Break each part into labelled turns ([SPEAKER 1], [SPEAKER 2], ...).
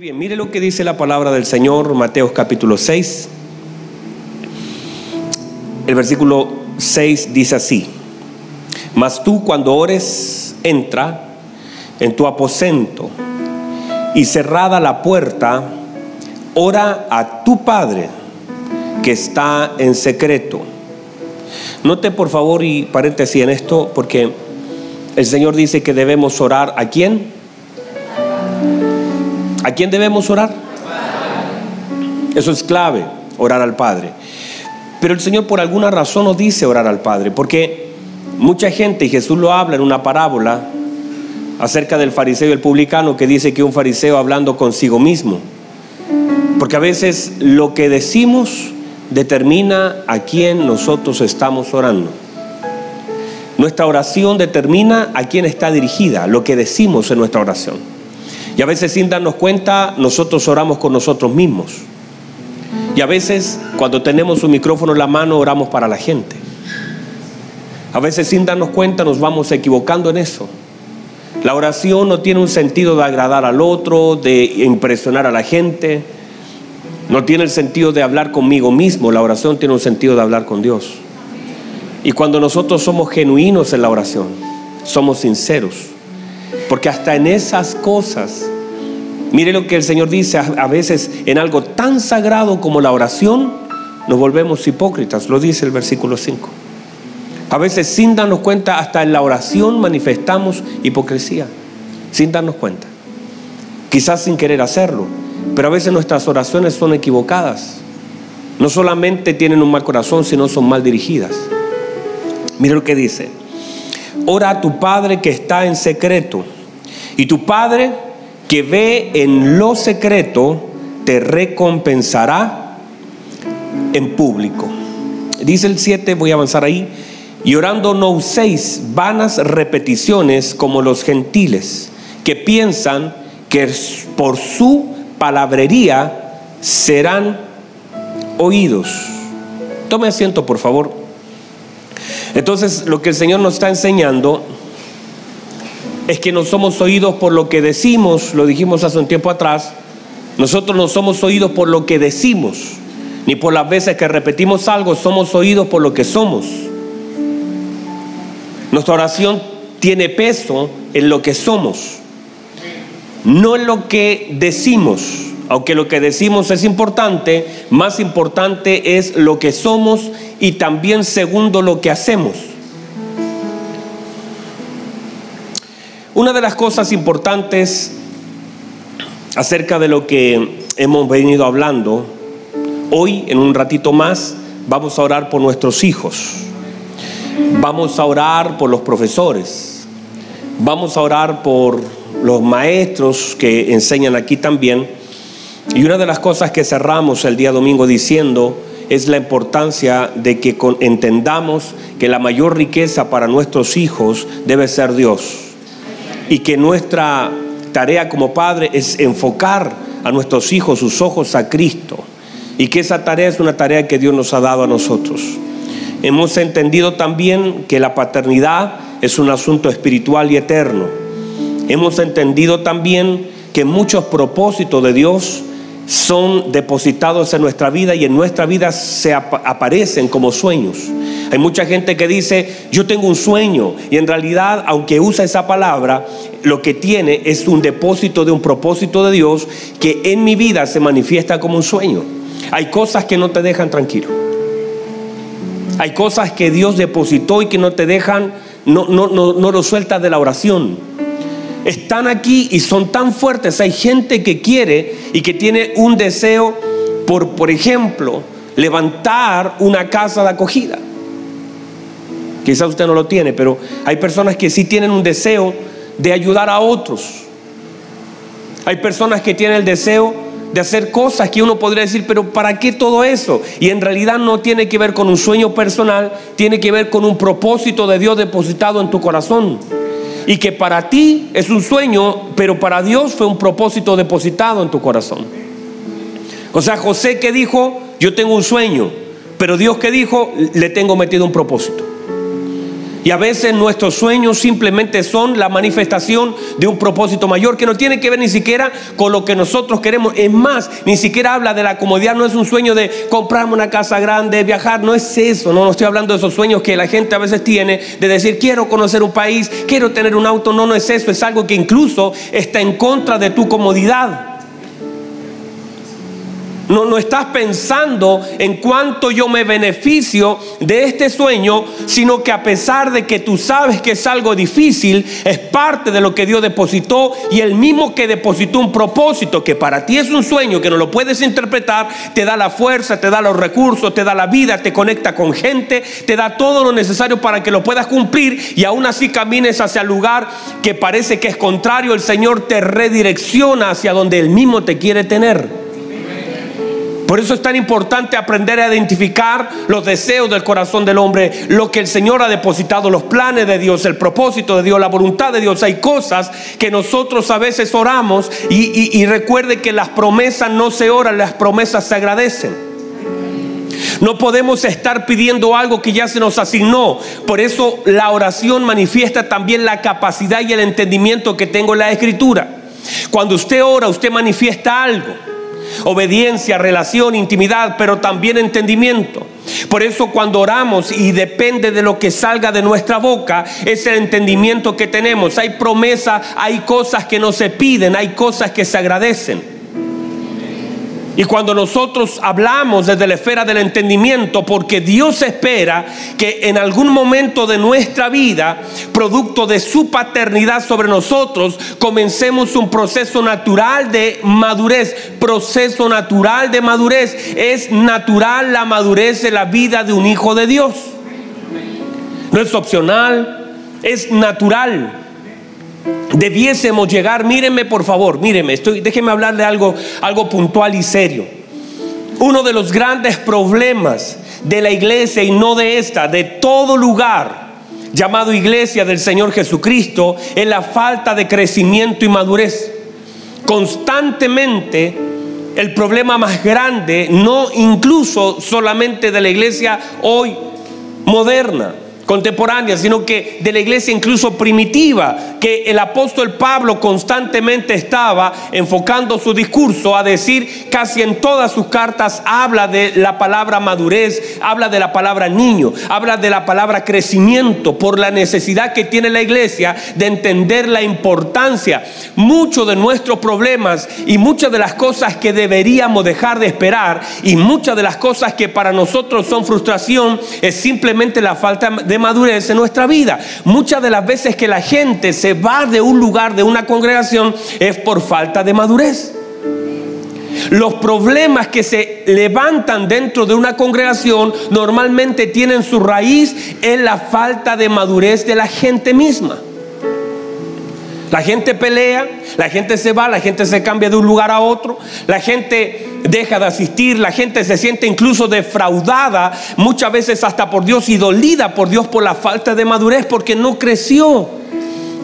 [SPEAKER 1] bien, mire lo que dice la palabra del Señor, Mateo capítulo 6. El versículo 6 dice así, mas tú cuando ores, entra en tu aposento y cerrada la puerta, ora a tu Padre que está en secreto. Note por favor y paréntesis en esto porque el Señor dice que debemos orar a quién? ¿A quién debemos orar? Eso es clave, orar al Padre. Pero el Señor por alguna razón nos dice orar al Padre, porque mucha gente, y Jesús lo habla en una parábola acerca del fariseo y el publicano, que dice que un fariseo hablando consigo mismo. Porque a veces lo que decimos determina a quién nosotros estamos orando. Nuestra oración determina a quién está dirigida, lo que decimos en nuestra oración. Y a veces sin darnos cuenta, nosotros oramos con nosotros mismos. Y a veces cuando tenemos un micrófono en la mano, oramos para la gente. A veces sin darnos cuenta nos vamos equivocando en eso. La oración no tiene un sentido de agradar al otro, de impresionar a la gente. No tiene el sentido de hablar conmigo mismo. La oración tiene un sentido de hablar con Dios. Y cuando nosotros somos genuinos en la oración, somos sinceros. Porque hasta en esas cosas Mire lo que el Señor dice, a veces en algo tan sagrado como la oración, nos volvemos hipócritas, lo dice el versículo 5. A veces sin darnos cuenta, hasta en la oración manifestamos hipocresía, sin darnos cuenta. Quizás sin querer hacerlo, pero a veces nuestras oraciones son equivocadas. No solamente tienen un mal corazón, sino son mal dirigidas. Mire lo que dice. Ora a tu Padre que está en secreto. Y tu Padre que ve en lo secreto, te recompensará en público. Dice el 7, voy a avanzar ahí. Y orando no uséis vanas repeticiones como los gentiles, que piensan que por su palabrería serán oídos. Tome asiento, por favor. Entonces, lo que el Señor nos está enseñando es que no somos oídos por lo que decimos, lo dijimos hace un tiempo atrás, nosotros no somos oídos por lo que decimos, ni por las veces que repetimos algo, somos oídos por lo que somos. Nuestra oración tiene peso en lo que somos, no en lo que decimos. Aunque lo que decimos es importante, más importante es lo que somos y también segundo lo que hacemos. Una de las cosas importantes acerca de lo que hemos venido hablando, hoy en un ratito más vamos a orar por nuestros hijos, vamos a orar por los profesores, vamos a orar por los maestros que enseñan aquí también. Y una de las cosas que cerramos el día domingo diciendo es la importancia de que entendamos que la mayor riqueza para nuestros hijos debe ser Dios y que nuestra tarea como padre es enfocar a nuestros hijos sus ojos a Cristo y que esa tarea es una tarea que Dios nos ha dado a nosotros. Hemos entendido también que la paternidad es un asunto espiritual y eterno. Hemos entendido también que muchos propósitos de Dios son depositados en nuestra vida y en nuestra vida se aparecen como sueños. Hay mucha gente que dice, yo tengo un sueño y en realidad, aunque usa esa palabra, lo que tiene es un depósito de un propósito de Dios que en mi vida se manifiesta como un sueño. Hay cosas que no te dejan tranquilo. Hay cosas que Dios depositó y que no te dejan, no, no, no, no lo sueltas de la oración. Están aquí y son tan fuertes. Hay gente que quiere y que tiene un deseo por, por ejemplo, levantar una casa de acogida. Quizás usted no lo tiene, pero hay personas que sí tienen un deseo de ayudar a otros. Hay personas que tienen el deseo de hacer cosas que uno podría decir, pero ¿para qué todo eso? Y en realidad no tiene que ver con un sueño personal, tiene que ver con un propósito de Dios depositado en tu corazón. Y que para ti es un sueño, pero para Dios fue un propósito depositado en tu corazón. O sea, José que dijo, yo tengo un sueño, pero Dios que dijo, le tengo metido un propósito. Y a veces nuestros sueños simplemente son la manifestación de un propósito mayor que no tiene que ver ni siquiera con lo que nosotros queremos. Es más, ni siquiera habla de la comodidad, no es un sueño de comprarme una casa grande, viajar, no es eso, no, no estoy hablando de esos sueños que la gente a veces tiene de decir quiero conocer un país, quiero tener un auto, no, no es eso, es algo que incluso está en contra de tu comodidad. No, estás pensando en cuánto yo me beneficio de este sueño, sino que a pesar de que tú sabes que es algo difícil, es parte de lo que Dios depositó y el mismo que depositó un propósito que para ti es un sueño que no lo puedes interpretar, te da la fuerza, te da los recursos, te da la vida, te conecta con gente, te da todo lo necesario para que lo puedas cumplir y aún así camines hacia el lugar que parece que es contrario, el Señor te redirecciona hacia donde Él mismo te quiere tener. Por eso es tan importante aprender a identificar los deseos del corazón del hombre, lo que el Señor ha depositado, los planes de Dios, el propósito de Dios, la voluntad de Dios. Hay cosas que nosotros a veces oramos y, recuerde que las promesas no se oran, las promesas se agradecen. No podemos estar pidiendo algo que ya se nos asignó. Por eso la oración manifiesta también la capacidad y el entendimiento que tengo en la escritura. Cuando usted ora, usted manifiesta algo obediencia, relación, intimidad, pero también entendimiento. Por eso cuando oramos y depende de lo que salga de nuestra boca, es el entendimiento que tenemos. Hay promesa, hay cosas que no se piden, hay cosas que se agradecen. Y cuando nosotros hablamos desde la esfera del entendimiento, porque Dios espera que en algún momento de nuestra vida, producto de su paternidad sobre nosotros, comencemos un proceso natural de madurez. Proceso natural de madurez. Es natural la madurez de la vida de un hijo de Dios. No es opcional, es natural debiésemos llegar, mírenme por favor, mírenme, estoy, déjenme hablarle algo, algo puntual y serio. Uno de los grandes problemas de la iglesia y no de esta, de todo lugar llamado iglesia del Señor Jesucristo, es la falta de crecimiento y madurez. Constantemente el problema más grande, no incluso solamente de la iglesia hoy moderna, contemporánea, sino que de la iglesia incluso primitiva, que el apóstol Pablo constantemente estaba enfocando su discurso a decir casi en todas sus cartas habla de la palabra madurez, habla de la palabra niño, habla de la palabra crecimiento por la necesidad que tiene la iglesia de entender la importancia. Muchos de nuestros problemas y muchas de las cosas que deberíamos dejar de esperar y muchas de las cosas que para nosotros son frustración es simplemente la falta de madurez en nuestra vida. Muchas de las veces que la gente se va de un lugar, de una congregación, es por falta de madurez. Los problemas que se levantan dentro de una congregación normalmente tienen su raíz en la falta de madurez de la gente misma. La gente pelea, la gente se va, la gente se cambia de un lugar a otro, la gente deja de asistir, la gente se siente incluso defraudada, muchas veces hasta por Dios y dolida por Dios por la falta de madurez, porque no creció.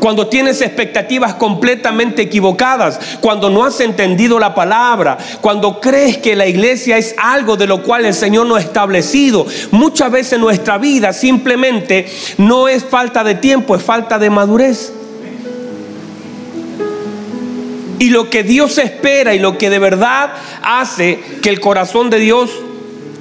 [SPEAKER 1] Cuando tienes expectativas completamente equivocadas, cuando no has entendido la palabra, cuando crees que la iglesia es algo de lo cual el Señor no ha establecido, muchas veces nuestra vida simplemente no es falta de tiempo, es falta de madurez. Y lo que Dios espera y lo que de verdad hace que el corazón de Dios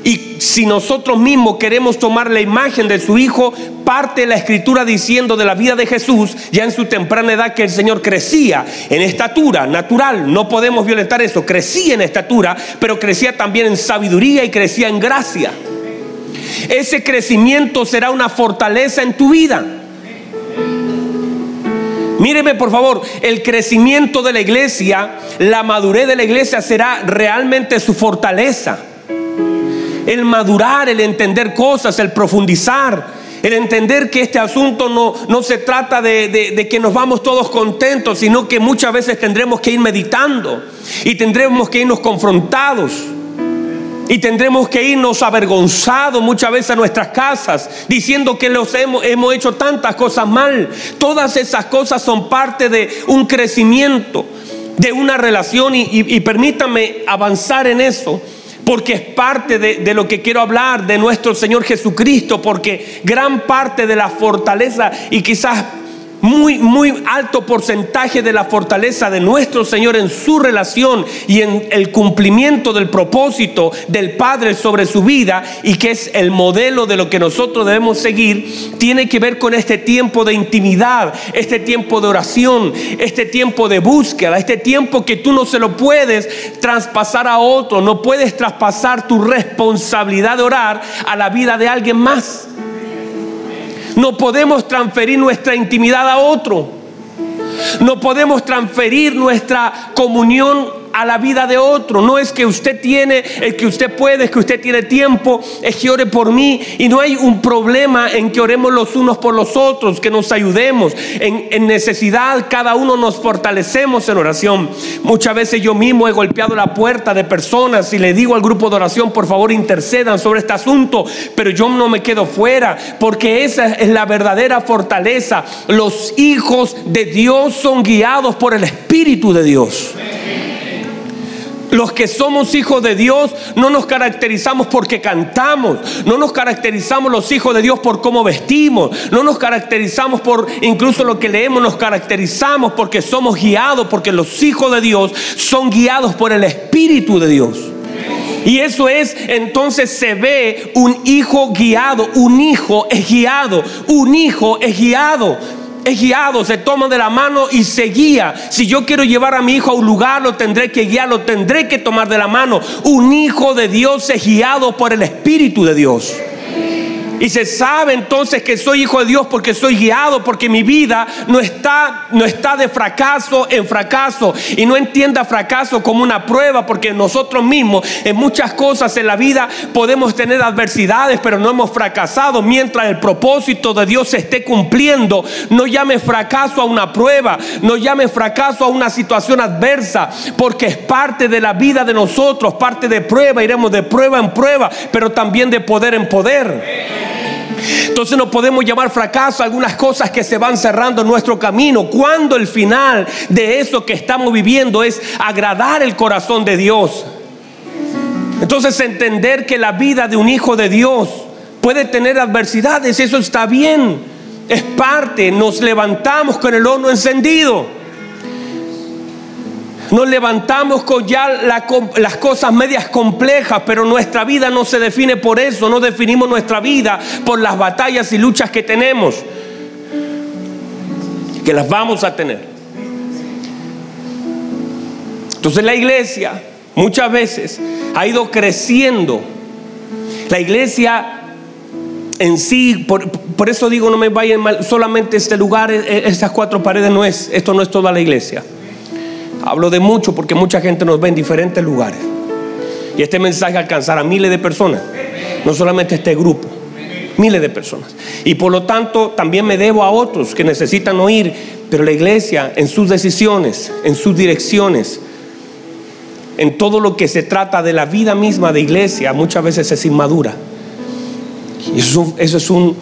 [SPEAKER 1] y si nosotros mismos queremos tomar la imagen de su Hijo, parte la escritura diciendo de la vida de Jesús, ya en su temprana edad, que el Señor crecía en estatura natural, no podemos violentar eso, crecía en estatura, pero crecía también en sabiduría y crecía en gracia. Ese crecimiento será una fortaleza en tu vida. Míreme por favor, el crecimiento de la iglesia, la madurez de la iglesia será realmente su fortaleza. El madurar, el entender cosas, el profundizar, el entender que este asunto no, no se trata de, de, que nos vamos todos contentos, sino que muchas veces tendremos que ir meditando y tendremos que irnos confrontados. Y tendremos que irnos avergonzados muchas veces a nuestras casas, diciendo que los hemos, hemos hecho tantas cosas mal. Todas esas cosas son parte de un crecimiento, de una relación. Y, y permítanme avanzar en eso, porque es parte de, de, lo que quiero hablar de nuestro Señor Jesucristo, porque gran parte de la fortaleza y quizás muy, muy alto porcentaje de la fortaleza de nuestro Señor en su relación y en el cumplimiento del propósito del Padre sobre su vida y que es el modelo de lo que nosotros debemos seguir, tiene que ver con este tiempo de intimidad, este tiempo de oración, este tiempo de búsqueda, este tiempo que tú no se lo puedes traspasar a otro, no puedes traspasar tu responsabilidad de orar a la vida de alguien más. No podemos transferir nuestra intimidad a otro. No podemos transferir nuestra comunión a la vida de otro. No es que usted tiene, el que usted puede, es que usted tiene tiempo, es que ore por mí. Y no hay un problema en que oremos los unos por los otros, que nos ayudemos. En, necesidad cada uno nos fortalecemos en oración. Muchas veces yo mismo he golpeado la puerta de personas y le digo al grupo de oración, por favor intercedan sobre este asunto, pero yo no me quedo fuera, porque esa es la verdadera fortaleza. Los hijos de Dios son guiados por el Espíritu de Dios. Los que somos hijos de Dios no nos caracterizamos porque cantamos, no nos caracterizamos los hijos de Dios por cómo vestimos, no nos caracterizamos por incluso lo que leemos, nos caracterizamos porque somos guiados, porque los hijos de Dios son guiados por el Espíritu de Dios. Y eso es, entonces se ve un hijo guiado, un hijo es guiado, un hijo es guiado es guiado, se toma de la mano y se guía. Si yo quiero llevar a mi hijo a un lugar, lo tendré que guiar, lo tendré que tomar de la mano. Un hijo de Dios es guiado por el Espíritu de Dios. Y se sabe entonces que soy hijo de Dios porque soy guiado, porque mi vida no está, no está de fracaso en fracaso. Y no entienda fracaso como una prueba, porque nosotros mismos en muchas cosas en la vida podemos tener adversidades, pero no hemos fracasado. Mientras el propósito de Dios se esté cumpliendo, no llame fracaso a una prueba, no llame fracaso a una situación adversa, porque es parte de la vida de nosotros, parte de prueba, iremos de prueba en prueba, pero también de poder en poder. Entonces no podemos llamar fracaso algunas cosas que se van cerrando en nuestro camino, cuando el final de eso que estamos viviendo es agradar el corazón de Dios. Entonces entender que la vida de un hijo de Dios puede tener adversidades, eso está bien, es parte, nos levantamos con el horno encendido. Nos levantamos con ya las cosas medias complejas, pero nuestra vida no se define por eso, no definimos nuestra vida por las batallas y luchas que tenemos, que las vamos a tener. Entonces la iglesia muchas veces ha ido creciendo. La iglesia en sí, por, por eso digo, no me vayan mal, solamente este lugar, e, e, estas cuatro paredes no es, esto no es toda la iglesia. Hablo de mucho porque mucha gente nos ve en diferentes lugares. Y este mensaje alcanzará miles de personas, no solamente este grupo, miles de personas. Y por lo tanto también me debo a otros que necesitan oír, pero la iglesia en sus decisiones, en sus direcciones, en todo lo que se trata de la vida misma de iglesia, muchas veces es inmadura. Y eso, es, un,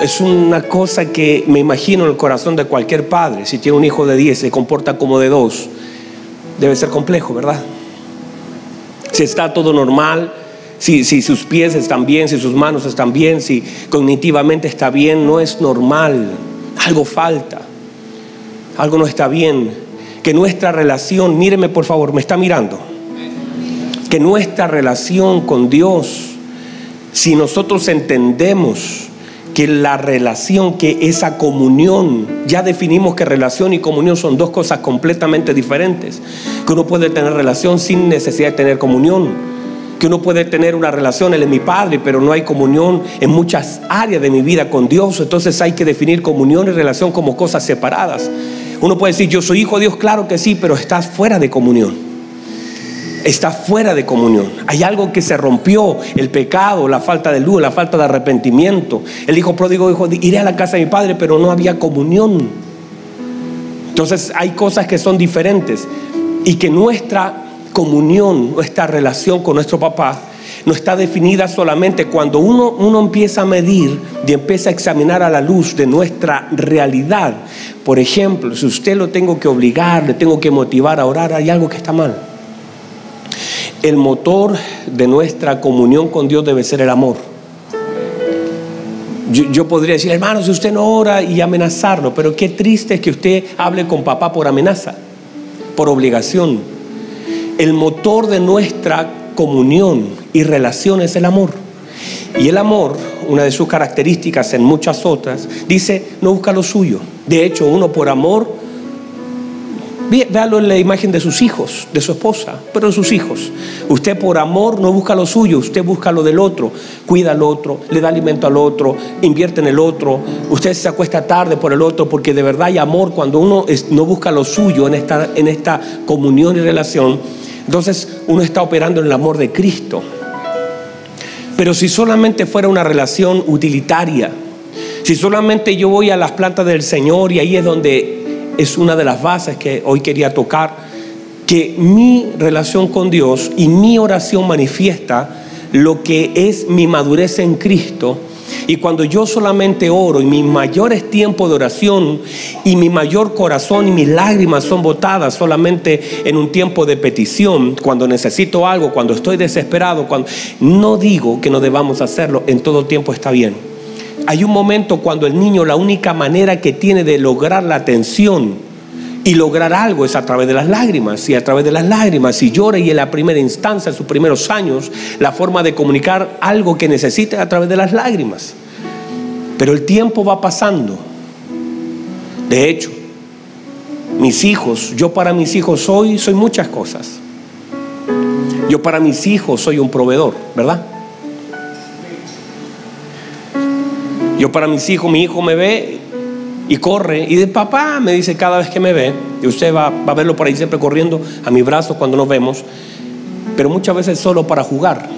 [SPEAKER 1] es una cosa que me imagino en el corazón de cualquier padre. Si tiene un hijo de 10, se comporta como de dos debe ser complejo, ¿verdad? Si está todo normal, si, si, sus pies están bien, si sus manos están bien, si cognitivamente está bien, no es normal. Algo falta. Algo no está bien. Que nuestra relación, míreme por favor, me está mirando. Que nuestra relación con Dios, si nosotros entendemos que la relación, que esa comunión, ya definimos que relación y comunión son dos cosas completamente diferentes, que uno puede tener relación sin necesidad de tener comunión, que uno puede tener una relación, él es mi padre, pero no hay comunión en muchas áreas de mi vida con Dios, entonces hay que definir comunión y relación como cosas separadas. Uno puede decir, yo soy hijo de Dios, claro que sí, pero estás fuera de comunión está fuera de comunión. Hay algo que se rompió, el pecado, la falta de luz, la falta de arrepentimiento. El hijo pródigo dijo, iré a la casa de mi padre, pero no había comunión. Entonces hay cosas que son diferentes y que nuestra comunión, nuestra relación con nuestro papá, no está definida solamente cuando uno, uno empieza a medir y empieza a examinar a la luz de nuestra realidad. Por ejemplo, si usted lo tengo que obligar, le tengo que motivar a orar, hay algo que está mal el motor de nuestra comunión con Dios debe ser el amor. Yo, podría decir, hermano, si usted no ora y amenazarlo, pero qué triste es que usted hable con papá por amenaza, por obligación. El motor de nuestra comunión y relación es el amor. Y el amor, una de sus características en muchas otras, dice, no busca lo suyo. De hecho, uno por amor Véalo en la imagen de sus hijos, de su esposa, pero de sus hijos. Usted por amor no busca lo suyo, usted busca lo del otro, cuida al otro, le da alimento al otro, invierte en el otro. Usted se acuesta tarde por el otro porque de verdad hay amor cuando uno no busca lo suyo en esta, en esta comunión y relación. Entonces uno está operando en el amor de Cristo. Pero si solamente fuera una relación utilitaria, si solamente yo voy a las plantas del Señor y ahí es donde es una de las bases que hoy quería tocar, que mi relación con Dios y mi oración manifiesta lo que es mi madurez en Cristo. Y cuando yo solamente oro y mis mayores tiempos de oración y mi mayor corazón y mis lágrimas son botadas solamente en un tiempo de petición, cuando necesito algo, cuando estoy desesperado, cuando no digo que no debamos hacerlo, en todo tiempo está bien hay un momento cuando el niño la única manera que tiene de lograr la atención y lograr algo es a través de las lágrimas. Y a través de las lágrimas, si llora y en la primera instancia, en sus primeros años, la forma de comunicar algo que necesita a través de las lágrimas. Pero el tiempo va pasando. De hecho, mis hijos, yo para mis hijos soy, soy muchas cosas. Yo para mis hijos soy un proveedor, ¿verdad? Yo para mis hijos, mi hijo me ve y corre y de papá me dice cada vez que me ve, y usted va, va a verlo por ahí siempre corriendo a mi brazo cuando nos vemos, pero muchas veces solo para jugar.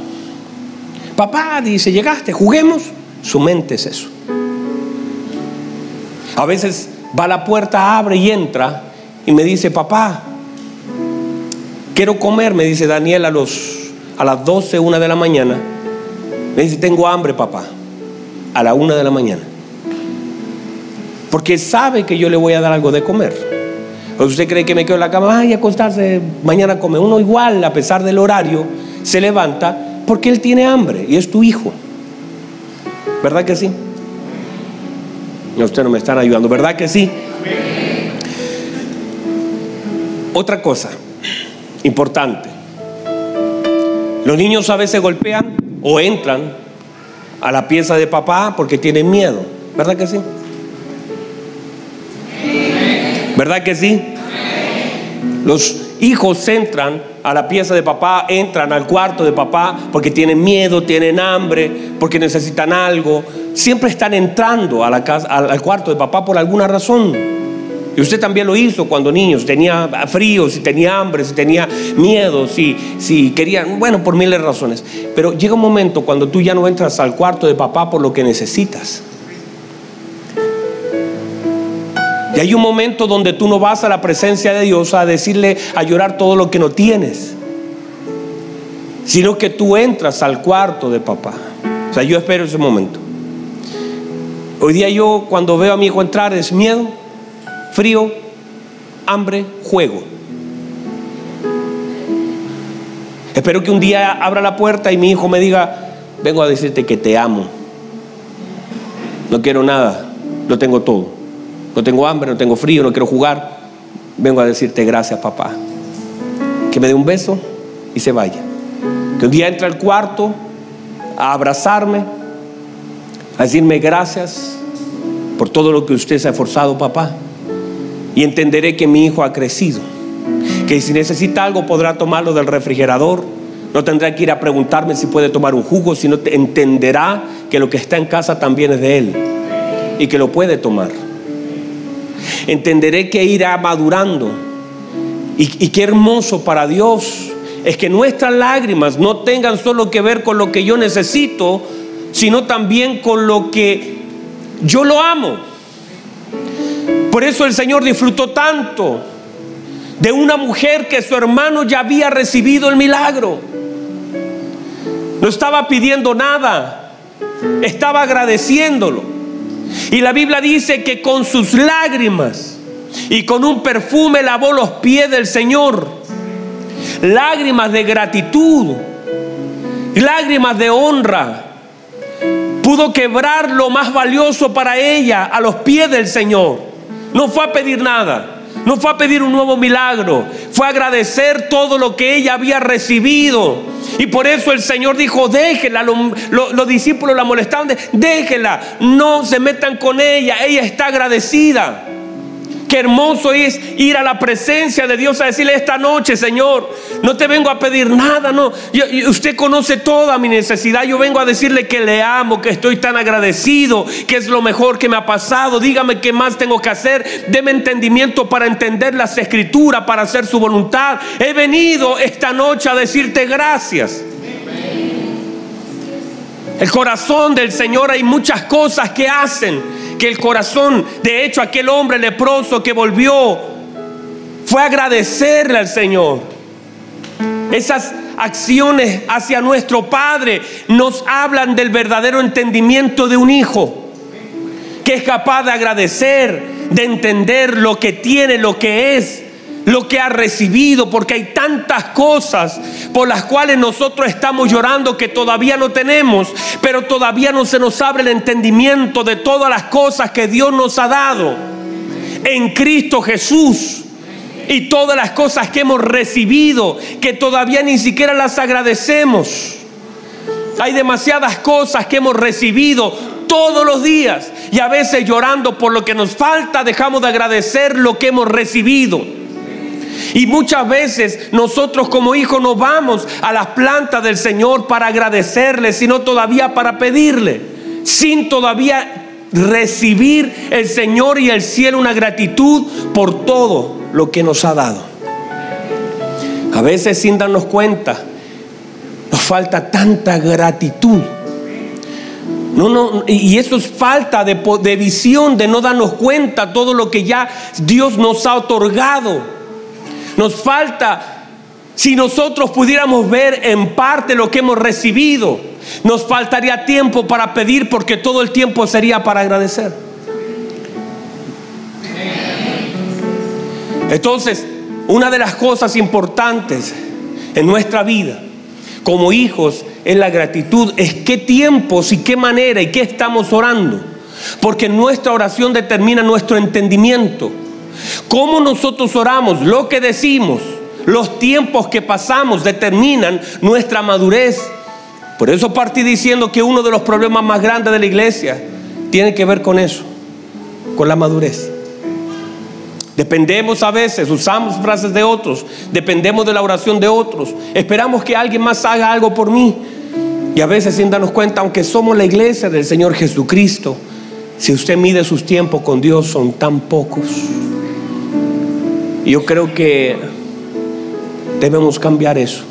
[SPEAKER 1] Papá dice, llegaste, juguemos. Su mente es eso. A veces va a la puerta, abre y entra y me dice, papá, quiero comer, me dice Daniel a, los, a las 12, una de la mañana. Me dice, tengo hambre, papá a la una de la mañana. Porque sabe que yo le voy a dar algo de comer. ¿O usted cree que me quedo en la cama? Ay, acostarse, mañana come. Uno igual, a pesar del horario, se levanta porque él tiene hambre y es tu hijo. ¿Verdad que sí? No, usted no me están ayudando, ¿verdad que sí? Otra cosa importante. Los niños a veces golpean o entran a la pieza de papá porque tienen miedo. ¿Verdad que sí? ¿Verdad que sí? Los hijos entran a la pieza de papá, entran al cuarto de papá porque tienen miedo, tienen hambre, porque necesitan algo. Siempre están entrando a la casa, al cuarto de papá por alguna razón. Y usted también lo hizo cuando niño, si tenía frío, si tenía hambre, si tenía miedo, si, si quería, bueno, por miles de razones. Pero llega un momento cuando tú ya no entras al cuarto de papá por lo que necesitas. Y hay un momento donde tú no vas a la presencia de Dios a decirle, a llorar todo lo que no tienes, sino que tú entras al cuarto de papá. O sea, yo espero ese momento. Hoy día yo cuando veo a mi hijo entrar es miedo, frío, hambre, juego. Espero que un día abra la puerta y mi hijo me diga, vengo a decirte que te amo. No quiero nada, lo tengo todo. No tengo hambre, no tengo frío, no quiero jugar. Vengo a decirte gracias, papá. Que me dé un beso y se vaya. Que un día entre al cuarto a abrazarme, a decirme gracias por todo lo que usted se ha esforzado, papá y entenderé que mi hijo ha crecido. Que si necesita algo podrá tomarlo del refrigerador. No tendrá que ir a preguntarme si puede tomar un jugo, sino entenderá que lo que está en casa también es de él y que lo puede tomar. Entenderé que irá madurando y, y qué hermoso para Dios es que nuestras lágrimas no tengan solo que ver con lo que yo necesito, sino también con lo que yo lo amo. Por eso el Señor disfrutó tanto de una mujer que su hermano ya había recibido el milagro. No estaba pidiendo nada, estaba agradeciéndolo. Y la Biblia dice que con sus lágrimas y con un perfume lavó los pies del Señor. lágrimas de gratitud, lágrimas de honra. Pudo quebrar lo más valioso para ella a los pies del Señor. No fue a pedir nada. No fue a pedir un nuevo milagro, fue a agradecer todo lo que ella había recibido. Y por eso el Señor dijo, déjela, los, discípulos la molestaban, déjela, no se metan con ella, ella está agradecida. Qué hermoso es ir a la presencia de Dios a decirle esta noche, Señor, no te vengo a pedir nada, no. usted conoce toda mi necesidad. Yo vengo a decirle que le amo, que estoy tan agradecido, que es lo mejor que me ha pasado. Dígame qué más tengo que hacer. Deme entendimiento para entender las escrituras, para hacer su voluntad. He venido esta noche a decirte gracias. El corazón del Señor hay muchas cosas que hacen que el corazón, de hecho aquel hombre leproso que volvió, fue agradecerle al Señor. Esas acciones hacia nuestro Padre nos hablan del verdadero entendimiento de un hijo, que es capaz de agradecer, de entender lo que tiene, lo que es lo que ha recibido, porque hay tantas cosas por las cuales nosotros estamos llorando que todavía no tenemos, pero todavía no se nos abre el entendimiento de todas las cosas que Dios nos ha dado en Cristo Jesús. Y todas las cosas que hemos recibido, que todavía ni siquiera las agradecemos. Hay demasiadas cosas que hemos recibido todos los días y a veces llorando por lo que nos falta dejamos de agradecer lo que hemos recibido. Y muchas veces nosotros como hijos no vamos a las plantas del Señor para agradecerle, sino todavía para pedirle, sin todavía recibir el Señor y el cielo una gratitud por todo lo que nos ha dado. A veces sin darnos cuenta, nos falta tanta gratitud. No, no, y eso es falta de, de visión, de no darnos cuenta todo lo que ya Dios nos ha otorgado. Nos falta, si nosotros pudiéramos ver en parte lo que hemos recibido, nos faltaría tiempo para pedir porque todo el tiempo sería para agradecer. Entonces, una de las cosas importantes en nuestra vida como hijos es la gratitud, es qué tiempos y qué manera y qué estamos orando. Porque nuestra oración determina nuestro entendimiento. Cómo nosotros oramos, lo que decimos, los tiempos que pasamos determinan nuestra madurez. Por eso partí diciendo que uno de los problemas más grandes de la iglesia tiene que ver con eso, con la madurez. Dependemos a veces, usamos frases de otros, dependemos de la oración de otros, esperamos que alguien más haga algo por mí. Y a veces sin darnos cuenta, aunque somos la iglesia del Señor Jesucristo, si usted mide sus tiempos con Dios son tan pocos. Yo creo que debemos cambiar eso.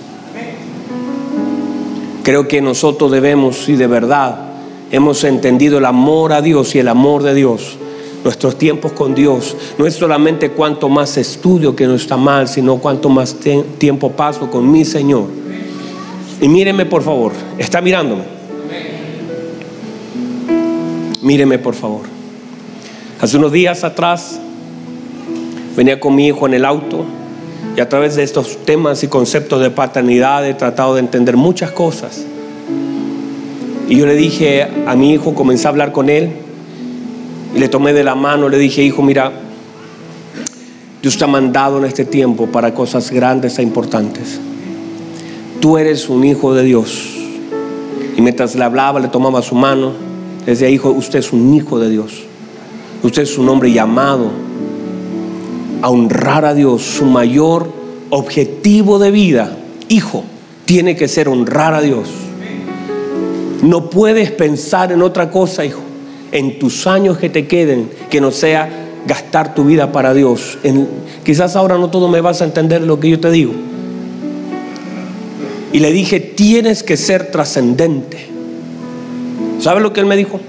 [SPEAKER 1] Creo que nosotros debemos, si de verdad hemos entendido el amor a Dios y el amor de Dios, nuestros tiempos con Dios, no es solamente cuanto más estudio que no está mal, sino cuanto más tiempo paso con mi Señor. Y míreme por favor, está mirándome. Míreme por favor. Hace unos días atrás Venía con mi hijo en el auto y a través de estos temas y conceptos de paternidad he tratado de entender muchas cosas. Y yo le dije a mi hijo, comencé a hablar con él y le tomé de la mano, le dije, hijo, mira, Dios te mandado en este tiempo para cosas grandes e importantes. Tú eres un hijo de Dios. Y mientras le hablaba, le tomaba su mano, le decía, hijo, usted es un hijo de Dios. Usted es un hombre llamado a honrar a Dios, su mayor objetivo de vida, hijo, tiene que ser honrar a Dios. No puedes pensar en otra cosa, hijo, en tus años que te queden, que no sea gastar tu vida para Dios. quizás ahora no todo me vas a entender lo que yo te digo. Y le dije, tienes que ser trascendente. ¿Sabe lo que él me dijo?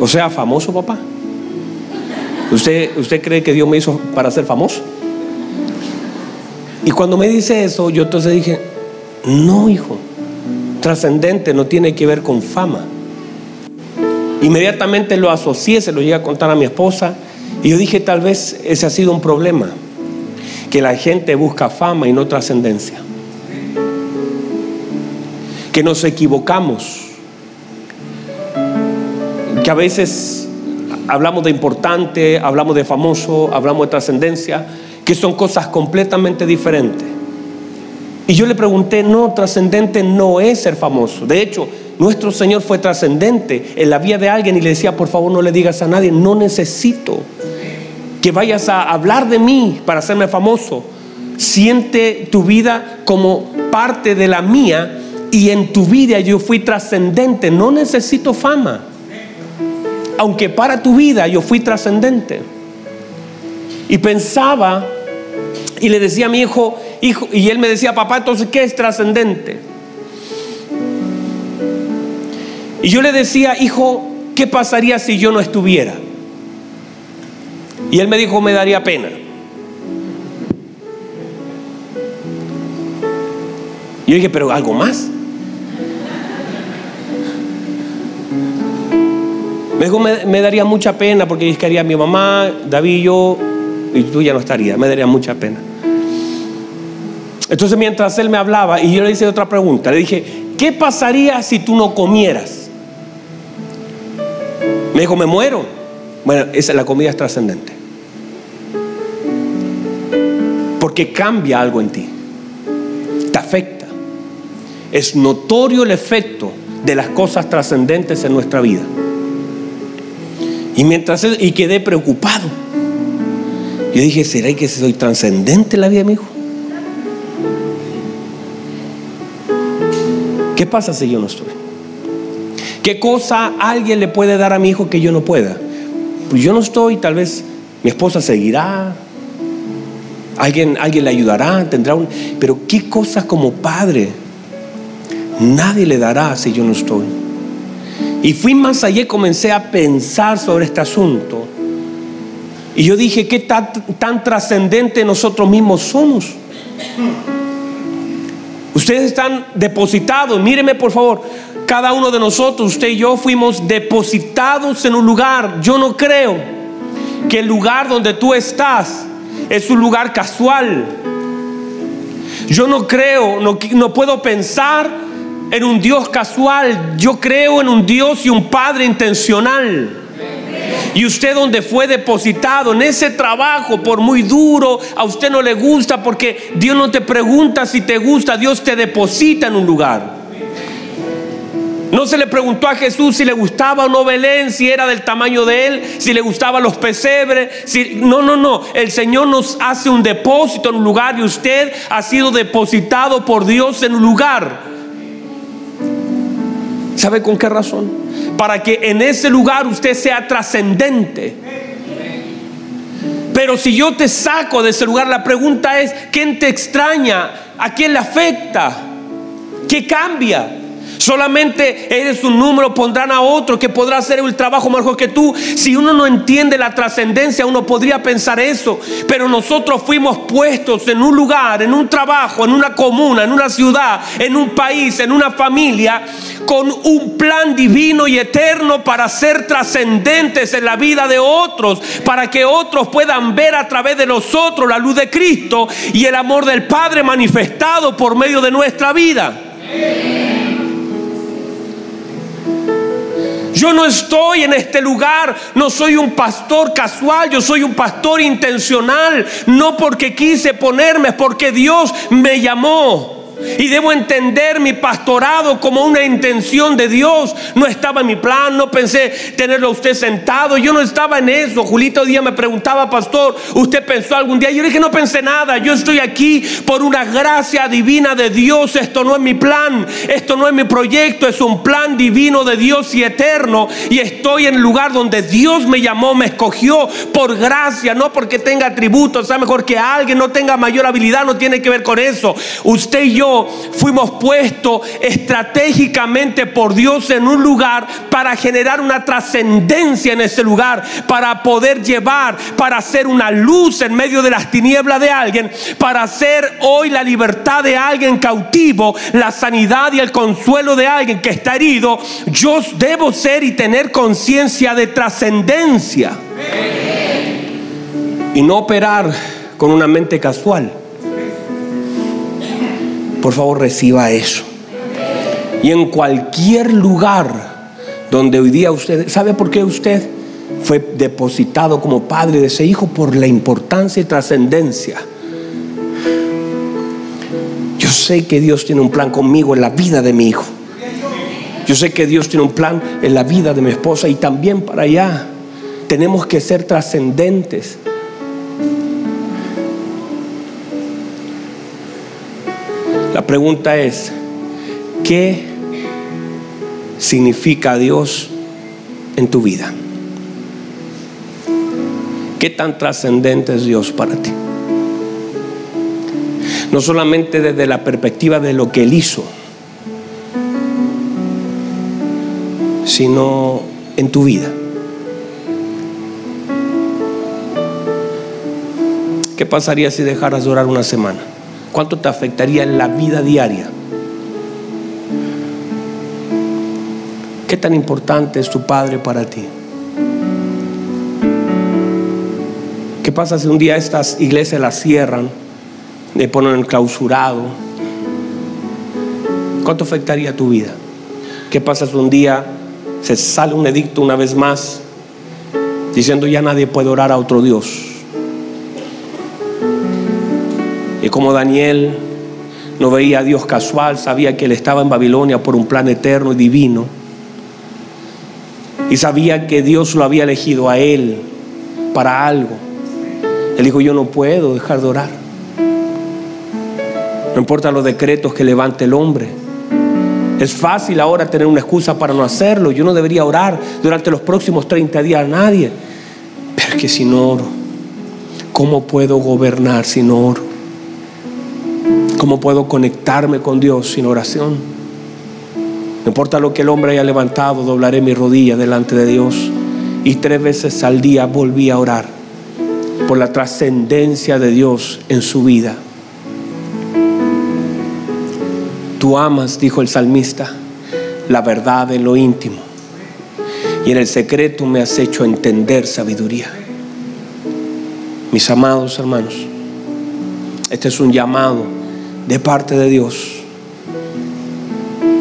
[SPEAKER 1] O sea, famoso papá. ¿Usted, ¿Usted cree que Dios me hizo para ser famoso? Y cuando me dice eso, yo entonces dije, no, hijo, trascendente no tiene que ver con fama. Inmediatamente lo asocié, se lo llegué a contar a mi esposa y yo dije, tal vez ese ha sido un problema. que la gente busca fama y no trascendencia. Que nos equivocamos. Que a veces hablamos de importante, hablamos de famoso, hablamos de trascendencia, que son cosas completamente diferentes. Y yo le pregunté, no, trascendente no es ser famoso. De hecho, nuestro Señor fue trascendente en la vida de alguien y le decía, por favor no le digas a nadie, no necesito que vayas a hablar de mí para hacerme famoso. Siente tu vida como parte de la mía y en tu vida yo fui trascendente, no necesito fama. Aunque para tu vida yo fui trascendente. Y pensaba y le decía a mi hijo, hijo, y él me decía, papá, entonces, ¿qué es trascendente? Y yo le decía, hijo, ¿qué pasaría si yo no estuviera? Y él me dijo, me daría pena. Y yo dije, pero algo más. Me dijo, me, daría mucha pena porque estaría mi mamá, David y yo, y tú ya no estaría, me daría mucha pena. Entonces mientras él me hablaba y yo le hice otra pregunta, le dije, ¿qué pasaría si tú no comieras? Me dijo, me muero. Bueno, esa la comida es trascendente. Porque cambia algo en ti. Te afecta. Es notorio el efecto de las cosas trascendentes en nuestra vida. Y mientras y quedé preocupado. Yo dije, ¿será que soy trascendente en la vida de mi hijo? ¿Qué pasa si yo no estoy? ¿Qué cosa alguien le puede dar a mi hijo que yo no pueda? Pues yo no estoy, tal vez mi esposa seguirá, alguien, alguien le ayudará, tendrá un... Pero ¿qué cosas como padre nadie le dará si yo no estoy? Y fui más allá y comencé a pensar sobre este asunto. Y yo dije, ¿qué tan, tan trascendente nosotros mismos somos? Ustedes están depositados, míreme por favor, cada uno de nosotros, usted y yo, fuimos depositados en un lugar. Yo no creo que el lugar donde tú estás es un lugar casual. Yo no creo, no, no puedo pensar en un Dios casual. Yo creo en un Dios y un Padre intencional. Y usted donde fue depositado en ese trabajo, por muy duro, a usted no le gusta porque Dios no te pregunta si te gusta, Dios te deposita en un lugar. No se le preguntó a Jesús si le gustaba o no Belén, si era del tamaño de él, si le gustaban los pesebres. Si... No, no, no. El Señor nos hace un depósito en un lugar y usted ha sido depositado por Dios en un lugar. ¿Sabe con qué razón? Para que en ese lugar usted sea trascendente. Pero si yo te saco de ese lugar, la pregunta es, ¿quién te extraña? ¿A quién le afecta? ¿Qué cambia? Solamente eres un número, pondrán a otro que podrá hacer el trabajo mejor que tú. Si uno no entiende la trascendencia, uno podría pensar eso. Pero nosotros fuimos puestos en un lugar, en un trabajo, en una comuna, en una ciudad, en un país, en una familia, con un plan divino y eterno para ser trascendentes en la vida de otros, para que otros puedan ver a través de nosotros la luz de Cristo y el amor del Padre manifestado por medio de nuestra vida. Yo no estoy en este lugar, no soy un pastor casual, yo soy un pastor intencional, no porque quise ponerme, es porque Dios me llamó. Y debo entender mi pastorado como una intención de Dios. No estaba en mi plan, no pensé tenerlo a usted sentado. Yo no estaba en eso. Julito hoy día me preguntaba, pastor, ¿usted pensó algún día? Yo le dije, no pensé nada. Yo estoy aquí por una gracia divina de Dios. Esto no es mi plan, esto no es mi proyecto, es un plan divino de Dios y eterno. Y estoy en el lugar donde Dios me llamó, me escogió por gracia, no porque tenga atributos, sea mejor que alguien, no tenga mayor habilidad, no tiene que ver con eso. Usted y yo fuimos puestos estratégicamente por Dios en un lugar para generar una trascendencia en ese lugar, para poder llevar, para hacer una luz en medio de las tinieblas de alguien, para hacer hoy la libertad de alguien cautivo, la sanidad y el consuelo de alguien que está herido. Yo debo ser y tener conciencia de trascendencia y no operar con una mente casual. Por favor, reciba eso. Y en cualquier lugar donde hoy día usted, ¿sabe por qué usted fue depositado como padre de ese hijo? Por la importancia y trascendencia. Yo sé que Dios tiene un plan conmigo en la vida de mi hijo. Yo sé que Dios tiene un plan en la vida de mi esposa y también para allá. Tenemos que ser trascendentes. La pregunta es, ¿qué significa Dios en tu vida? ¿Qué tan trascendente es Dios para ti? No solamente desde la perspectiva de lo que Él hizo, sino en tu vida. ¿Qué pasaría si dejaras de orar una semana? ¿Cuánto te afectaría en la vida diaria? ¿Qué tan importante es tu Padre para ti? ¿Qué pasa si un día estas iglesias las cierran, le ponen clausurado? ¿Cuánto afectaría tu vida? ¿Qué pasa si un día se sale un edicto una vez más diciendo ya nadie puede orar a otro Dios? Como Daniel no veía a Dios casual, sabía que él estaba en Babilonia por un plan eterno y divino. Y sabía que Dios lo había elegido a él para algo. Él dijo, yo no puedo dejar de orar. No importa los decretos que levante el hombre. Es fácil ahora tener una excusa para no hacerlo. Yo no debería orar durante los próximos 30 días a nadie. Pero es que si no oro, ¿cómo puedo gobernar si no oro? ¿Cómo puedo conectarme con Dios sin oración? No importa lo que el hombre haya levantado, doblaré mi rodilla delante de Dios. Y tres veces al día volví a orar por la trascendencia de Dios en su vida. Tú amas, dijo el salmista, la verdad en lo íntimo. Y en el secreto me has hecho entender sabiduría. Mis amados hermanos, este es un llamado de parte de Dios,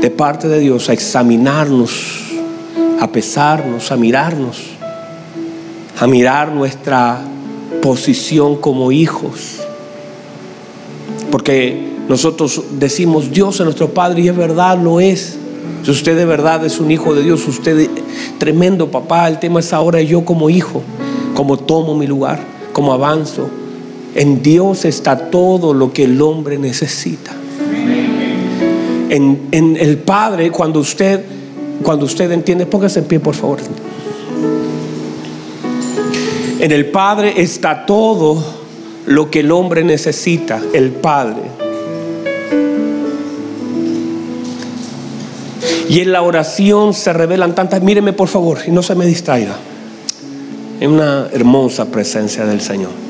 [SPEAKER 1] de parte de Dios, a examinarnos, a pesarnos, a mirarnos, a mirar nuestra posición como hijos. Porque nosotros decimos Dios es nuestro Padre y es verdad, lo es. Si usted de verdad es un hijo de Dios, usted tremendo papá, el tema es ahora yo como hijo, como tomo mi lugar, como avanzo, en Dios está todo lo que el hombre necesita. En, el Padre, cuando usted, cuando usted entiende, póngase en pie, por favor. En el Padre está todo lo que el hombre necesita, el Padre. Y en la oración se revelan tantas, míreme por favor, y no se me distraiga. Es una hermosa presencia del Señor.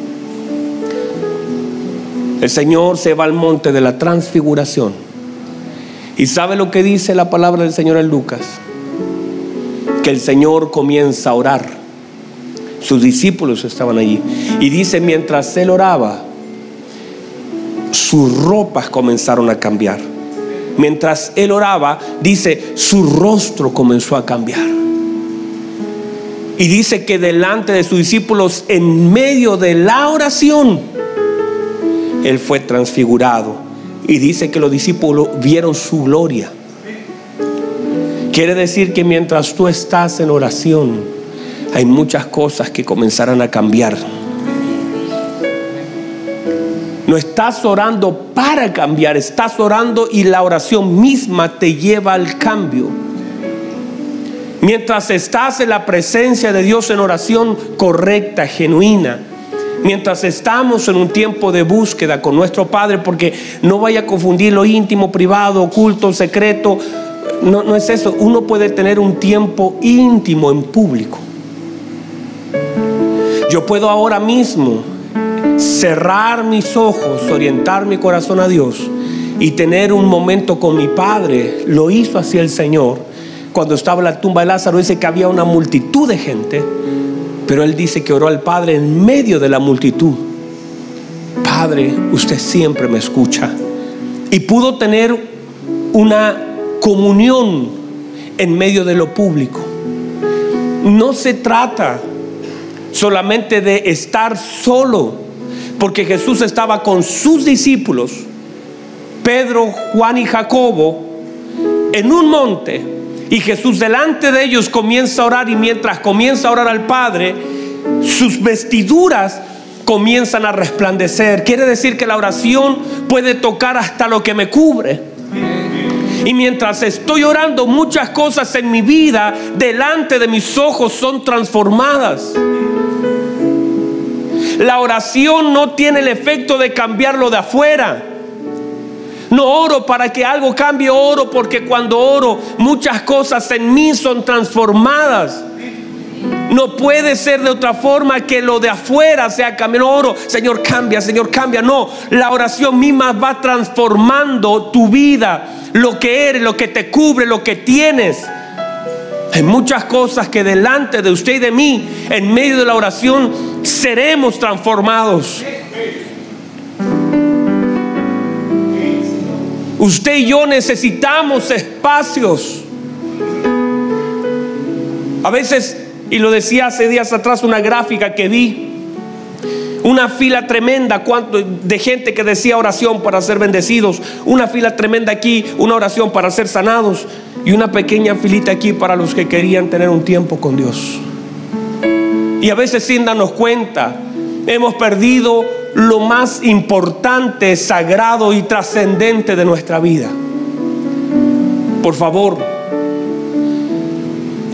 [SPEAKER 1] El Señor se va al monte de la transfiguración. ¿Y sabe lo que dice la palabra del Señor en Lucas? Que el Señor comienza a orar. Sus discípulos estaban allí. Y dice, mientras él oraba, sus ropas comenzaron a cambiar. Mientras él oraba, dice, su rostro comenzó a cambiar. Y dice que delante de sus discípulos, en medio de la oración, él fue transfigurado. Y dice que los discípulos vieron su gloria. Quiere decir que mientras tú estás en oración, hay muchas cosas que comenzarán a cambiar. No estás orando para cambiar, estás orando y la oración misma te lleva al cambio. Mientras estás en la presencia de Dios en oración correcta, genuina, mientras estamos en un tiempo de búsqueda con nuestro Padre, porque no vaya a confundir lo íntimo, privado, oculto, secreto. No, no es eso. Uno puede tener un tiempo íntimo en público. Yo puedo ahora mismo cerrar mis ojos, orientar mi corazón a Dios y tener un momento con mi Padre. Lo hizo así el Señor. Cuando estaba en la tumba de Lázaro, dice que había una multitud de gente pero él dice que oró al Padre en medio de la multitud. Padre, usted siempre me escucha. Y pudo tener una comunión en medio de lo público. No se trata solamente de estar solo, porque Jesús estaba con sus discípulos, Pedro, Juan y Jacobo, en un monte, y Jesús delante de ellos comienza a orar y mientras comienza a orar al Padre, sus vestiduras comienzan a resplandecer. Quiere decir que la oración puede tocar hasta lo que me cubre. Y mientras estoy orando, muchas cosas en mi vida delante de mis ojos son transformadas. La oración no tiene el efecto de cambiarlo de afuera. No oro para que algo cambie, oro porque cuando oro muchas cosas en mí son transformadas. No puede ser de otra forma que lo de afuera sea cambio. No oro, Señor, cambia, Señor, cambia. No, la oración misma va transformando tu vida, lo que eres, lo que te cubre, lo que tienes. Hay muchas cosas que delante de usted y de mí, en medio de la oración, seremos transformados. Usted y yo necesitamos espacios. A veces, y lo decía hace días atrás, una gráfica que vi, una fila tremenda de gente que decía oración para ser bendecidos, una fila tremenda aquí, una oración para ser sanados y una pequeña filita aquí para los que querían tener un tiempo con Dios. Y a veces sin darnos cuenta, hemos perdido lo más importante, sagrado y trascendente de nuestra vida. Por favor,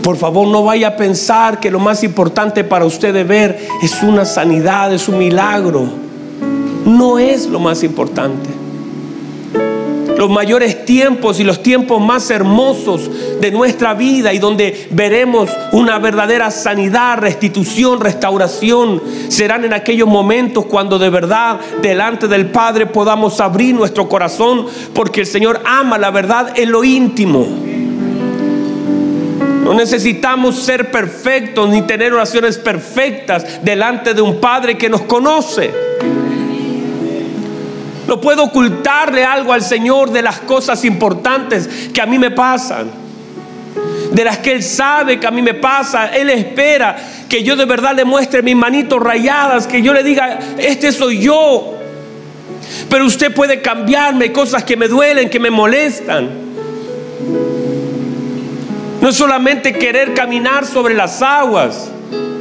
[SPEAKER 1] por favor no vaya a pensar que lo más importante para usted de ver es una sanidad, es un milagro. No es lo más importante los mayores tiempos y los tiempos más hermosos de nuestra vida y donde veremos una verdadera sanidad, restitución, restauración, serán en aquellos momentos cuando de verdad delante del Padre podamos abrir nuestro corazón porque el Señor ama la verdad en lo íntimo. No necesitamos ser perfectos ni tener oraciones perfectas delante de un Padre que nos conoce. No puedo ocultarle algo al Señor de las cosas importantes que a mí me pasan. De las que Él sabe que a mí me pasa. Él espera que yo de verdad le muestre mis manitos rayadas. Que yo le diga, este soy yo. Pero usted puede cambiarme cosas que me duelen, que me molestan. No solamente querer caminar sobre las aguas,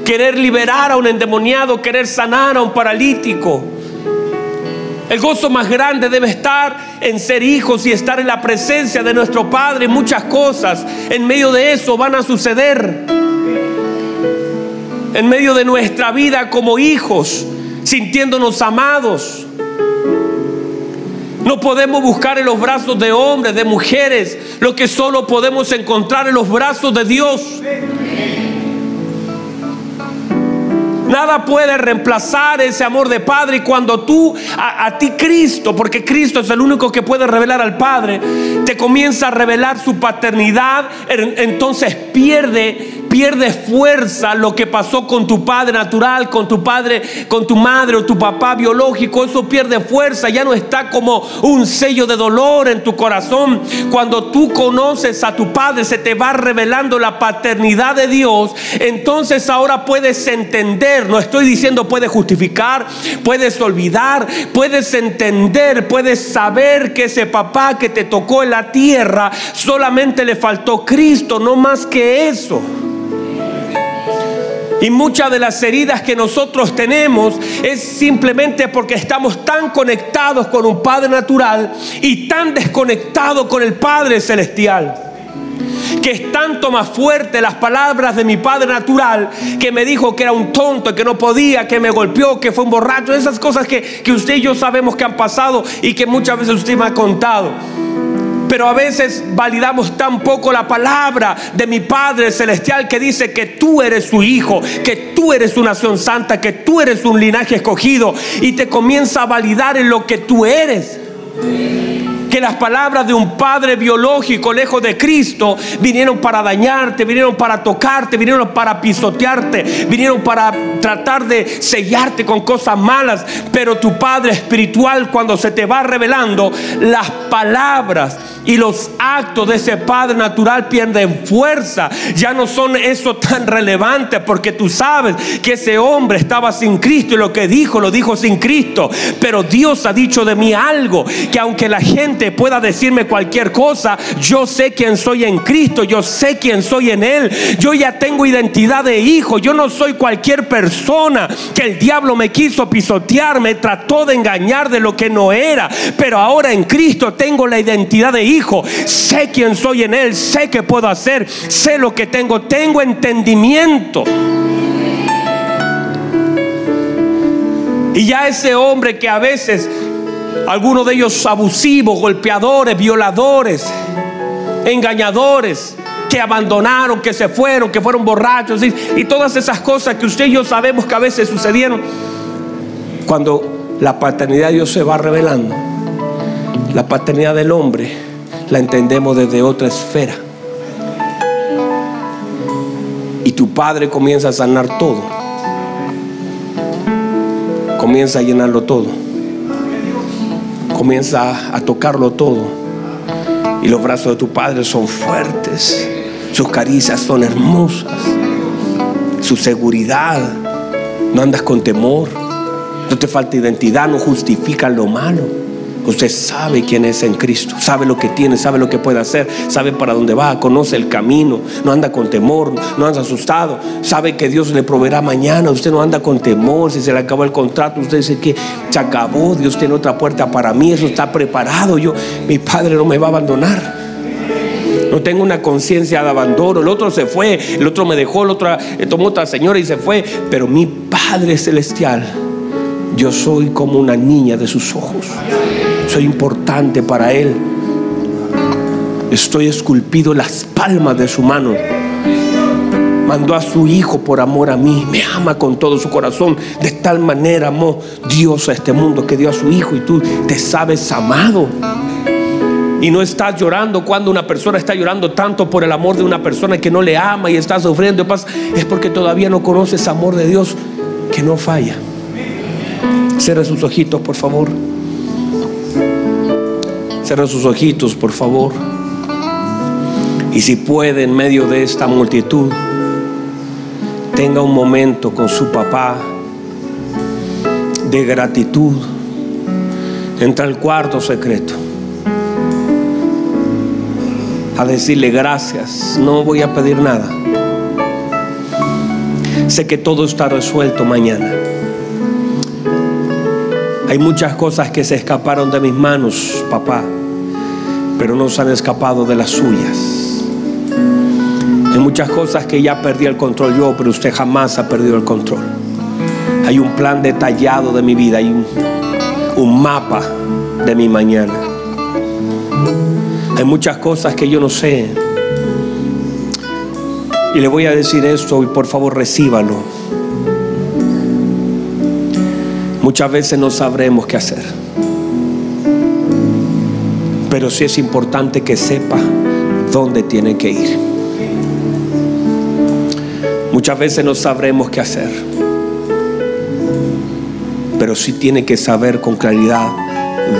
[SPEAKER 1] querer liberar a un endemoniado, querer sanar a un paralítico. El gozo más grande debe estar en ser hijos y estar en la presencia de nuestro Padre. Muchas cosas en medio de eso van a suceder. En medio de nuestra vida como hijos, sintiéndonos amados. No podemos buscar en los brazos de hombres, de mujeres, lo que solo podemos encontrar en los brazos de Dios. Nada puede reemplazar ese amor de Padre. Y cuando tú, a, ti Cristo, porque Cristo es el único que puede revelar al Padre, te comienza a revelar su paternidad, entonces pierde pierde fuerza lo que pasó con tu padre natural, con tu padre, con tu madre o tu papá biológico. Eso pierde fuerza, ya no está como un sello de dolor en tu corazón. Cuando tú conoces a tu padre, se te va revelando la paternidad de Dios. Entonces ahora puedes entender, no estoy diciendo puedes justificar, puedes olvidar, puedes entender, puedes saber que ese papá que te tocó en la tierra solamente le faltó Cristo, no más que eso. Y muchas de las heridas que nosotros tenemos es simplemente porque estamos tan conectados con un Padre natural y tan desconectados con el Padre celestial que es tanto más fuerte las palabras de mi padre natural que me dijo que era un tonto, que no podía, que me golpeó, que fue un borracho, esas cosas que, que usted y yo sabemos que han pasado y que muchas veces usted me ha contado. Pero a veces validamos tan poco la palabra de mi Padre Celestial que dice que tú eres su hijo, que tú eres una nación santa, que tú eres un linaje escogido y te comienza a validar en lo que tú eres. que las palabras de un padre biológico lejos de Cristo vinieron para dañarte, vinieron para tocarte, vinieron para pisotearte, vinieron para tratar de sellarte con cosas malas. Pero tu Padre espiritual cuando se te va revelando, las palabras y los actos de ese Padre natural pierden fuerza. Ya no son eso tan relevantes porque tú sabes que ese hombre estaba sin Cristo y lo que dijo lo dijo sin Cristo. Pero Dios ha dicho de mí algo que aunque la gente pueda decirme cualquier cosa, yo sé quién soy en Cristo, yo sé quién soy en Él. Yo ya tengo identidad de hijo, yo no soy cualquier persona que el diablo me quiso pisotear, me trató de engañar de lo que no era. Pero ahora en Cristo tengo la identidad de hijo, sé quién soy en Él, sé qué puedo hacer, sé lo que tengo, tengo entendimiento. Y ya ese hombre que a veces, algunos de ellos abusivos, golpeadores, violadores, engañadores, que abandonaron, que se fueron, que fueron borrachos y, y, todas esas cosas que usted y yo sabemos que a veces sucedieron. Cuando la paternidad de Dios se va revelando, la paternidad del hombre la entendemos desde otra esfera. Y tu padre comienza a sanar todo. Comienza a llenarlo todo. Comienza a tocarlo todo. Y los brazos de tu padre son fuertes. Sus caricias son hermosas. Su seguridad. No andas con temor. No te falta identidad. No justifican lo malo. Usted sabe quién es en Cristo, sabe lo que tiene, sabe lo que puede hacer, sabe para dónde va, conoce el camino, no anda con temor, no anda asustado, sabe que Dios le proveerá mañana, usted no anda con temor, si se le acabó el contrato, usted dice que se acabó, Dios tiene otra puerta para mí, eso está preparado, yo, mi Padre no me va a abandonar. No tengo una conciencia de abandono. El otro se fue, el otro me dejó, el otro tomó otra señora y se fue. Pero mi Padre Celestial, yo soy como una niña de sus ojos soy importante para Él. Estoy esculpido en las palmas de su mano. Mandó a su Hijo por amor a mí. Me ama con todo su corazón. De tal manera amó Dios a este mundo que dio a su Hijo y tú te sabes amado. Y no estás llorando cuando una persona está llorando tanto por el amor de una persona que no le ama y está sufriendo. Es porque todavía no conoces amor de Dios que no falla. Cierra sus ojitos, por favor. Cierra sus ojitos, por favor. Y si puede, en medio de esta multitud, tenga un momento con su papá de gratitud. Entra al cuarto secreto a decirle gracias. No voy a pedir nada. Sé que todo está resuelto mañana. Hay muchas cosas que se escaparon de mis manos, papá pero no se han escapado de las suyas. Hay muchas cosas que ya perdí el control yo, pero usted jamás ha perdido el control. Hay un plan detallado de mi vida, hay un, un mapa de mi mañana. Hay muchas cosas que yo no sé. Y le voy a decir esto y por favor recíbalo. Muchas veces no sabremos qué hacer pero sí es importante que sepa dónde tiene que ir. Muchas veces no sabremos qué hacer, pero sí tiene que saber con claridad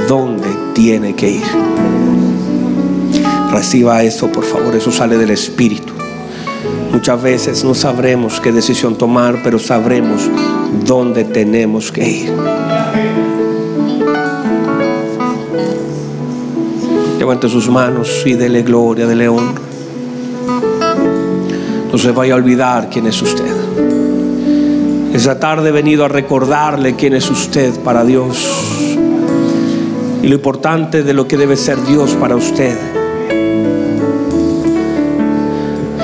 [SPEAKER 1] dónde tiene que ir. Reciba eso, por favor, eso sale del Espíritu. Muchas veces no sabremos qué decisión tomar, pero sabremos dónde tenemos que ir. Levante sus manos y dele gloria, dele honra. No se vaya a olvidar quién es usted. Esa tarde he venido a recordarle quién es usted para Dios y lo importante de lo que debe ser Dios para usted.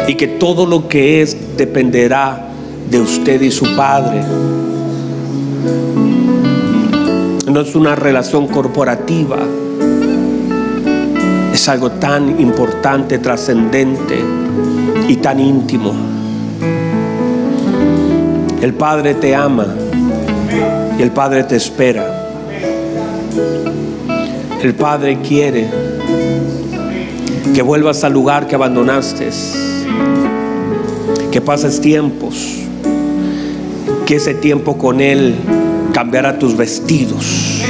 [SPEAKER 1] Y que todo lo que es dependerá de usted y su Padre. No es una relación corporativa es algo tan importante, trascendente y tan íntimo. El Padre te ama y el Padre te espera. El Padre quiere que vuelvas al lugar que abandonaste, que pases tiempos, que ese tiempo con Él cambiará tus vestidos,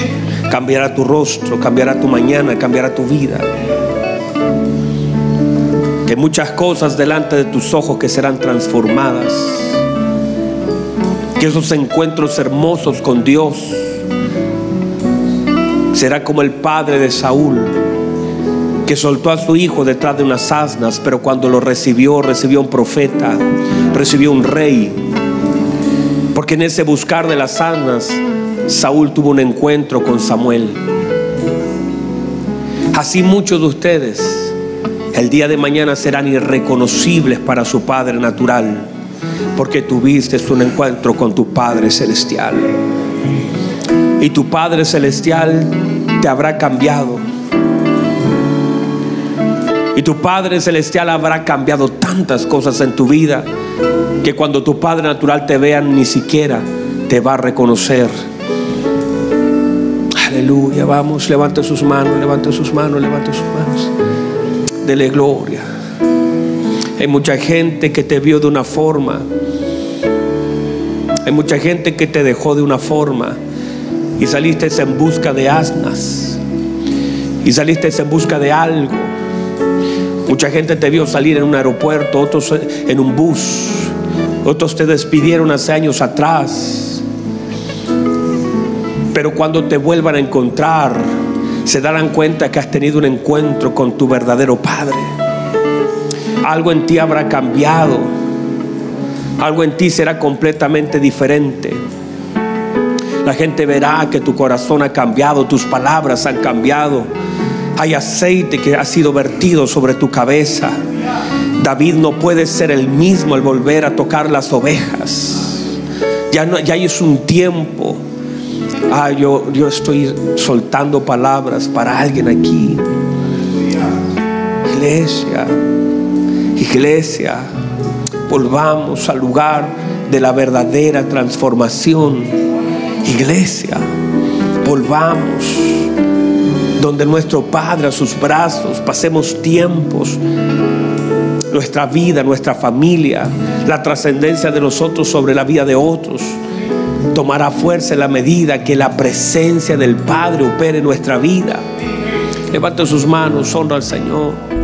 [SPEAKER 1] cambiará tu rostro, cambiará tu mañana, cambiará tu vida. Que muchas cosas delante de tus ojos que serán transformadas. Que esos encuentros hermosos con Dios será como el padre de Saúl que soltó a su hijo detrás de unas asnas, pero cuando lo recibió, recibió un profeta, recibió un rey. Porque en ese buscar de las asnas, Saúl tuvo un encuentro con Samuel. Así muchos de ustedes el día de mañana serán irreconocibles para su Padre natural, porque tuviste un encuentro con tu Padre celestial. Y tu Padre celestial te habrá cambiado y tu Padre Celestial habrá cambiado tantas cosas en tu vida que cuando tu Padre Natural te vea ni siquiera te va a reconocer. Aleluya, vamos, levante sus manos, levante sus manos, levante sus manos. Dele gloria. Hay mucha gente que te vio de una forma. Hay mucha gente que te dejó de una forma y saliste en busca de asnas y saliste en busca de algo Mucha gente te vio salir en un aeropuerto, otros en un bus, otros te despidieron hace años atrás. Pero cuando te vuelvan a encontrar, se darán cuenta que has tenido un encuentro con tu verdadero Padre. Algo en ti habrá cambiado. Algo en ti será completamente diferente. La gente verá que tu corazón ha cambiado, tus palabras han cambiado hay aceite que ha sido vertido sobre tu cabeza. David no puede ser el mismo al volver a tocar las ovejas. Ya, no, ya es un tiempo. Ah, yo, yo estoy soltando palabras para alguien aquí. Iglesia, iglesia, volvamos al lugar de la verdadera transformación. Iglesia, volvamos donde nuestro Padre a sus brazos pasemos tiempos, nuestra vida, nuestra familia, la trascendencia de nosotros sobre la vida de otros, tomará fuerza en la medida que la presencia del Padre opere en nuestra vida. Levante sus manos, honra al Señor.